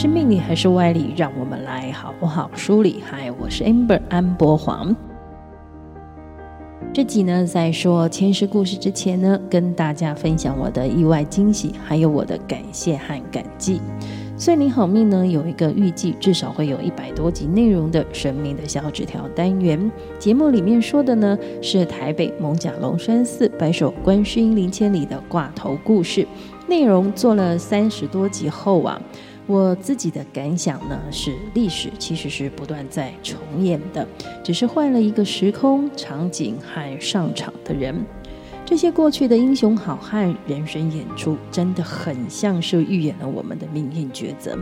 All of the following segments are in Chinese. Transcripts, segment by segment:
是命理还是歪理？让我们来好不好梳理。嗨，我是 Amber 安博黄。这集呢，在说前世故事之前呢，跟大家分享我的意外惊喜，还有我的感谢和感激。算你好命呢，有一个预计至少会有一百多集内容的神秘的小纸条单元。节目里面说的呢，是台北艋甲龙山寺白首观世音灵签里的挂头故事。内容做了三十多集后啊，我自己的感想呢，是历史其实是不断在重演的，只是换了一个时空场景和上场的人。这些过去的英雄好汉人生演出，真的很像是预演了我们的命运抉择。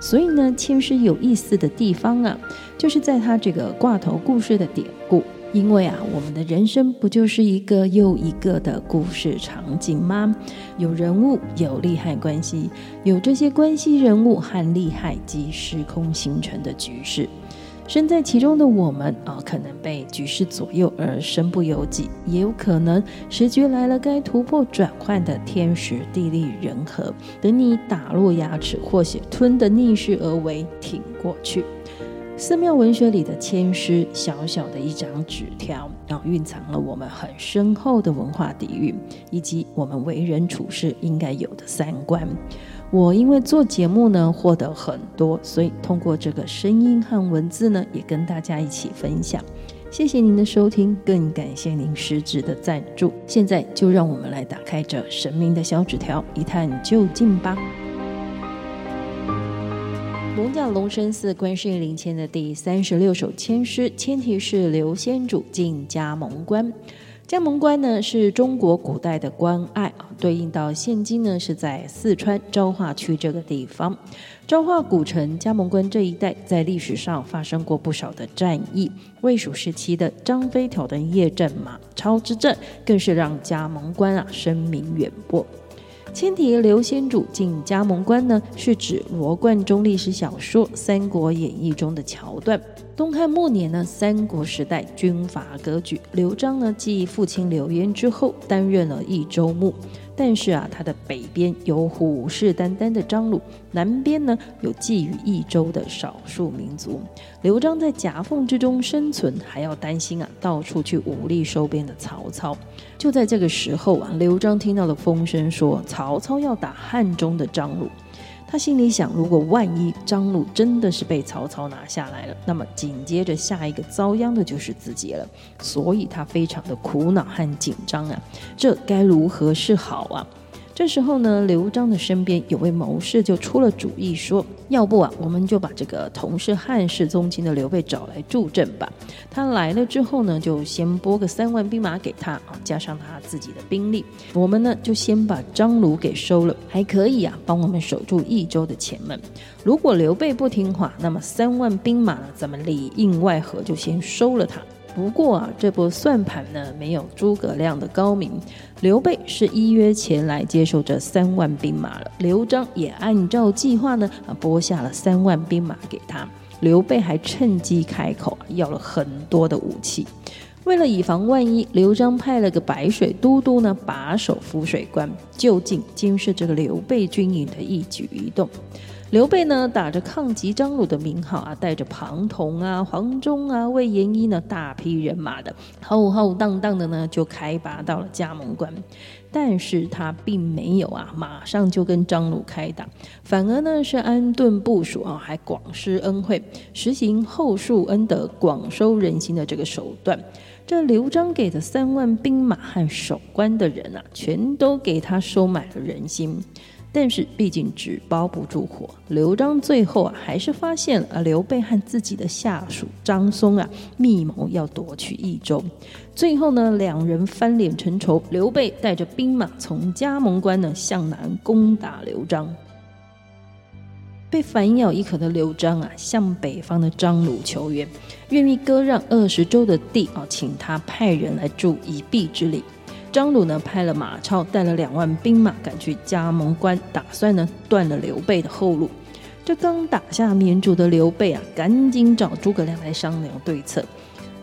所以呢，签诗有意思的地方啊，就是在他这个挂头故事的典故。因为啊，我们的人生不就是一个又一个的故事场景吗？有人物，有利害关系，有这些关系人物和利害及时空形成的局势。身在其中的我们啊，可能被局势左右而身不由己，也有可能时局来了，该突破转换的天时地利人和，等你打落牙齿或血吞的逆势而为，挺过去。寺庙文学里的签诗，小小的一张纸条，然后蕴藏了我们很深厚的文化底蕴，以及我们为人处事应该有的三观。我因为做节目呢，获得很多，所以通过这个声音和文字呢，也跟大家一起分享。谢谢您的收听，更感谢您实质的赞助。现在就让我们来打开这神明的小纸条，一探究竟吧。艋舺龙山寺观世音灵签的第三十六首签诗，签题是“刘仙主进加盟关”。加盟关呢，是中国古代的关隘啊，对应到现今呢，是在四川昭化区这个地方。昭化古城加盟关这一带，在历史上发生过不少的战役。魏蜀时期的张飞挑灯夜战马超之战，更是让加盟关啊声名远播。签题“刘先主进加盟关”呢，是指罗贯中历史小说《三国演义》中的桥段。东汉末年呢，三国时代军阀割据，刘璋呢继父亲刘焉之后，担任了益州牧。但是啊，他的北边有虎视眈眈的张鲁，南边呢有觊觎益州的少数民族。刘璋在夹缝之中生存，还要担心啊到处去武力收编的曹操。就在这个时候啊，刘璋听到了风声，说曹操要打汉中的张鲁。他心里想，如果万一张鲁真的是被曹操拿下来了，那么紧接着下一个遭殃的就是自己了。所以他非常的苦恼和紧张啊，这该如何是好啊？这时候呢，刘璋的身边有位谋士就出了主意，说：“要不啊，我们就把这个同是汉室宗亲的刘备找来助阵吧。他来了之后呢，就先拨个三万兵马给他啊，加上他自己的兵力，我们呢就先把张鲁给收了，还可以啊，帮我们守住益州的前门。如果刘备不听话，那么三万兵马呢咱们里应外合，就先收了他。”不过啊，这波算盘呢，没有诸葛亮的高明。刘备是依约前来接受这三万兵马了，刘璋也按照计划呢，啊，拨下了三万兵马给他。刘备还趁机开口，要了很多的武器。为了以防万一，刘璋派了个白水都督呢，把守滏水关，就近监视这个刘备军营的一举一动。刘备呢，打着抗击张鲁的名号啊，带着庞统啊、黄忠啊、魏延一呢，大批人马的浩浩荡荡的呢，就开拔到了嘉蒙关。但是他并没有啊，马上就跟张鲁开打，反而呢是安顿部署啊，还广施恩惠，实行厚树恩德、广收人心的这个手段。这刘璋给的三万兵马和守关的人啊，全都给他收买了人心。但是毕竟纸包不住火，刘璋最后啊还是发现了刘备和自己的下属张松啊密谋要夺取益州。最后呢，两人翻脸成仇，刘备带着兵马从加盟关呢向南攻打刘璋。被反咬一口的刘璋啊，向北方的张鲁求援，愿意割让二十州的地啊，请他派人来助一臂之力。张鲁呢派了马超带了两万兵马赶去加盟关，打算呢断了刘备的后路。这刚打下绵竹的刘备啊，赶紧找诸葛亮来商量对策。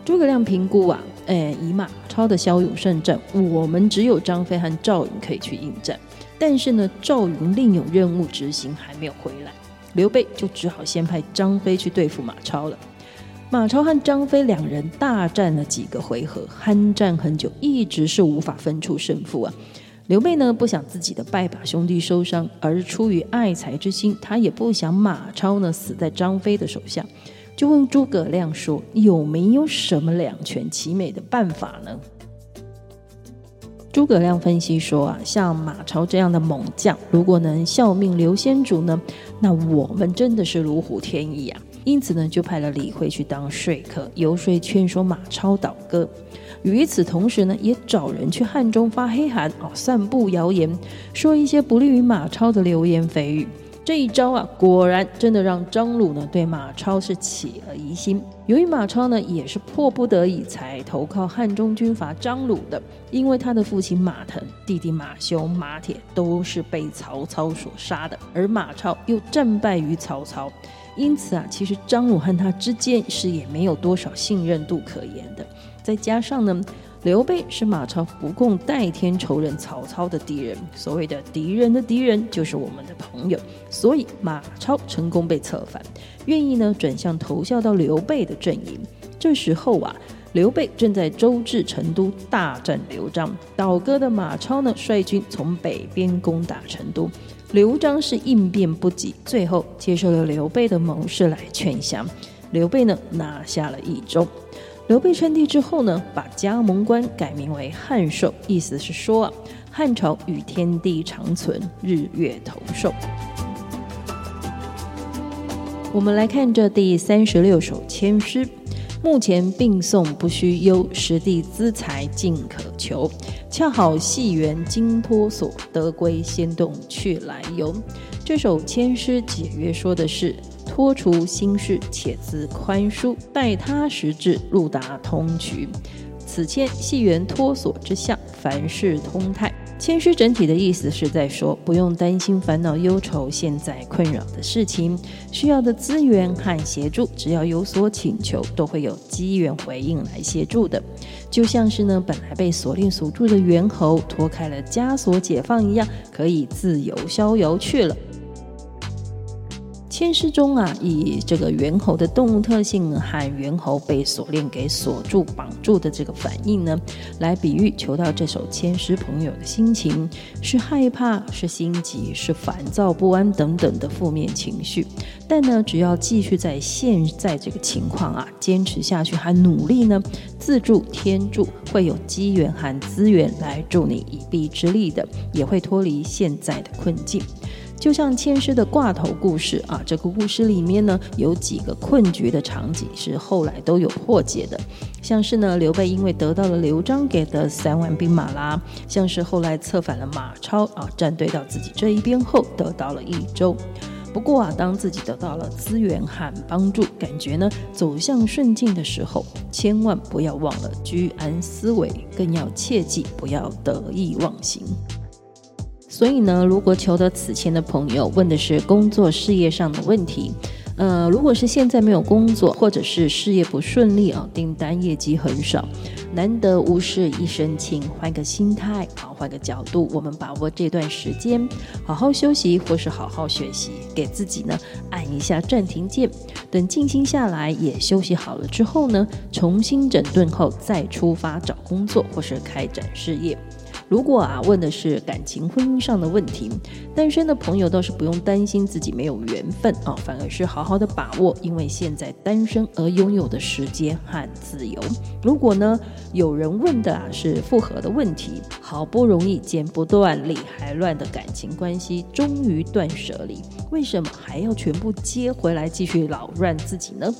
诸葛亮评估啊，哎，以马超的骁勇善战，我们只有张飞和赵云可以去应战。但是呢，赵云另有任务执行，还没有回来。刘备就只好先派张飞去对付马超了。马超和张飞两人大战了几个回合，酣战很久，一直是无法分出胜负啊。刘备呢，不想自己的拜把兄弟受伤，而出于爱才之心，他也不想马超呢死在张飞的手下，就问诸葛亮说：“有没有什么两全其美的办法呢？”诸葛亮分析说：“啊，像马超这样的猛将，如果能效命刘先主呢，那我们真的是如虎添翼啊。”因此呢，就派了李慧去当说客，游说劝说马超倒戈。与此同时呢，也找人去汉中发黑函，哦，散布谣言，说一些不利于马超的流言蜚语。这一招啊，果然真的让张鲁呢对马超是起了疑心。由于马超呢也是迫不得已才投靠汉中军阀张鲁的，因为他的父亲马腾、弟弟马修、马铁都是被曹操所杀的，而马超又战败于曹操。因此啊，其实张鲁和他之间是也没有多少信任度可言的。再加上呢，刘备是马超不共戴天仇人曹操的敌人，所谓的敌人的敌人就是我们的朋友，所以马超成功被策反，愿意呢转向投效到刘备的阵营。这时候啊，刘备正在周至成都大战刘璋，倒戈的马超呢率军从北边攻打成都。刘璋是应变不及，最后接受了刘备的谋士来劝降。刘备呢拿下了益州。刘备称帝之后呢，把加盟关改名为汉寿，意思是说啊，汉朝与天地长存，日月同寿。我们来看这第三十六首签诗。目前并送不须忧，实地资财尽可求。恰好系园金托所，得归先动去来由。这首签诗解约说的是：脱除心事，且自宽舒，待他时至，路达通衢。此签系缘脱所之象，凡事通泰。签诗整体的意思是在说，不用担心烦恼忧愁现在困扰的事情，需要的资源和协助，只要有所请求，都会有机缘回应来协助的。就像是呢，本来被锁链锁住的猿猴脱开了枷锁解放一样，可以自由逍遥去了。签诗中啊，以这个猿猴的动物特性和猿猴被锁链给锁住、绑住的这个反应呢，来比喻求到这首千诗朋友的心情，是害怕、是心急、是烦躁不安等等的负面情绪。但呢，只要继续在现在这个情况啊，坚持下去，还努力呢，自助天助，会有机缘和资源来助你一臂之力的，也会脱离现在的困境。就像签诗的挂头故事啊，这个故事里面呢，有几个困局的场景是后来都有破解的，像是呢，刘备因为得到了刘璋给的三万兵马啦，像是后来策反了马超啊，站队到自己这一边后得到了益州。不过啊，当自己得到了资源和帮助，感觉呢走向顺境的时候，千万不要忘了居安思危，更要切记不要得意忘形。所以呢，如果求得此签的朋友问的是工作事业上的问题，呃，如果是现在没有工作，或者是事业不顺利啊，订单业绩很少，难得无事一身轻，换个心态啊，换个角度，我们把握这段时间，好好休息或是好好学习，给自己呢按一下暂停键，等静心下来也休息好了之后呢，重新整顿后再出发找工作或是开展事业。如果啊问的是感情婚姻上的问题，单身的朋友倒是不用担心自己没有缘分啊，反而是好好的把握，因为现在单身而拥有的时间和自由。如果呢有人问的啊是复合的问题，好不容易剪不断理还乱的感情关系终于断舍离，为什么还要全部接回来继续扰乱自己呢？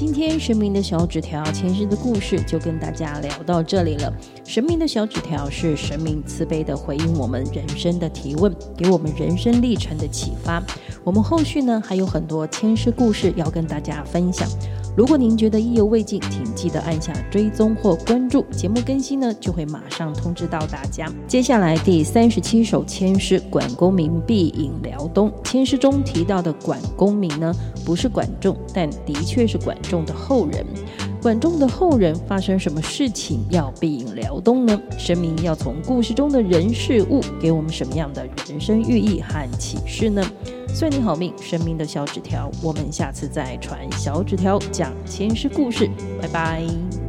今天神明的小纸条前世的故事就跟大家聊到这里了。神明的小纸条是神明慈悲的回应我们人生的提问，给我们人生历程的启发。我们后续呢还有很多签诗故事要跟大家分享。如果您觉得意犹未尽，请记得按下追踪或关注，节目更新呢就会马上通知到大家。接下来第三十七首千诗，管公明，必隐辽东。千诗中提到的管公明呢，不是管仲，但的确是管仲的后人。管仲的后人发生什么事情要避隐辽东呢？神明要从故事中的人事物给我们什么样的人生寓意和启示呢？算你好命，生命的小纸条，我们下次再传小纸条讲前世故事，拜拜。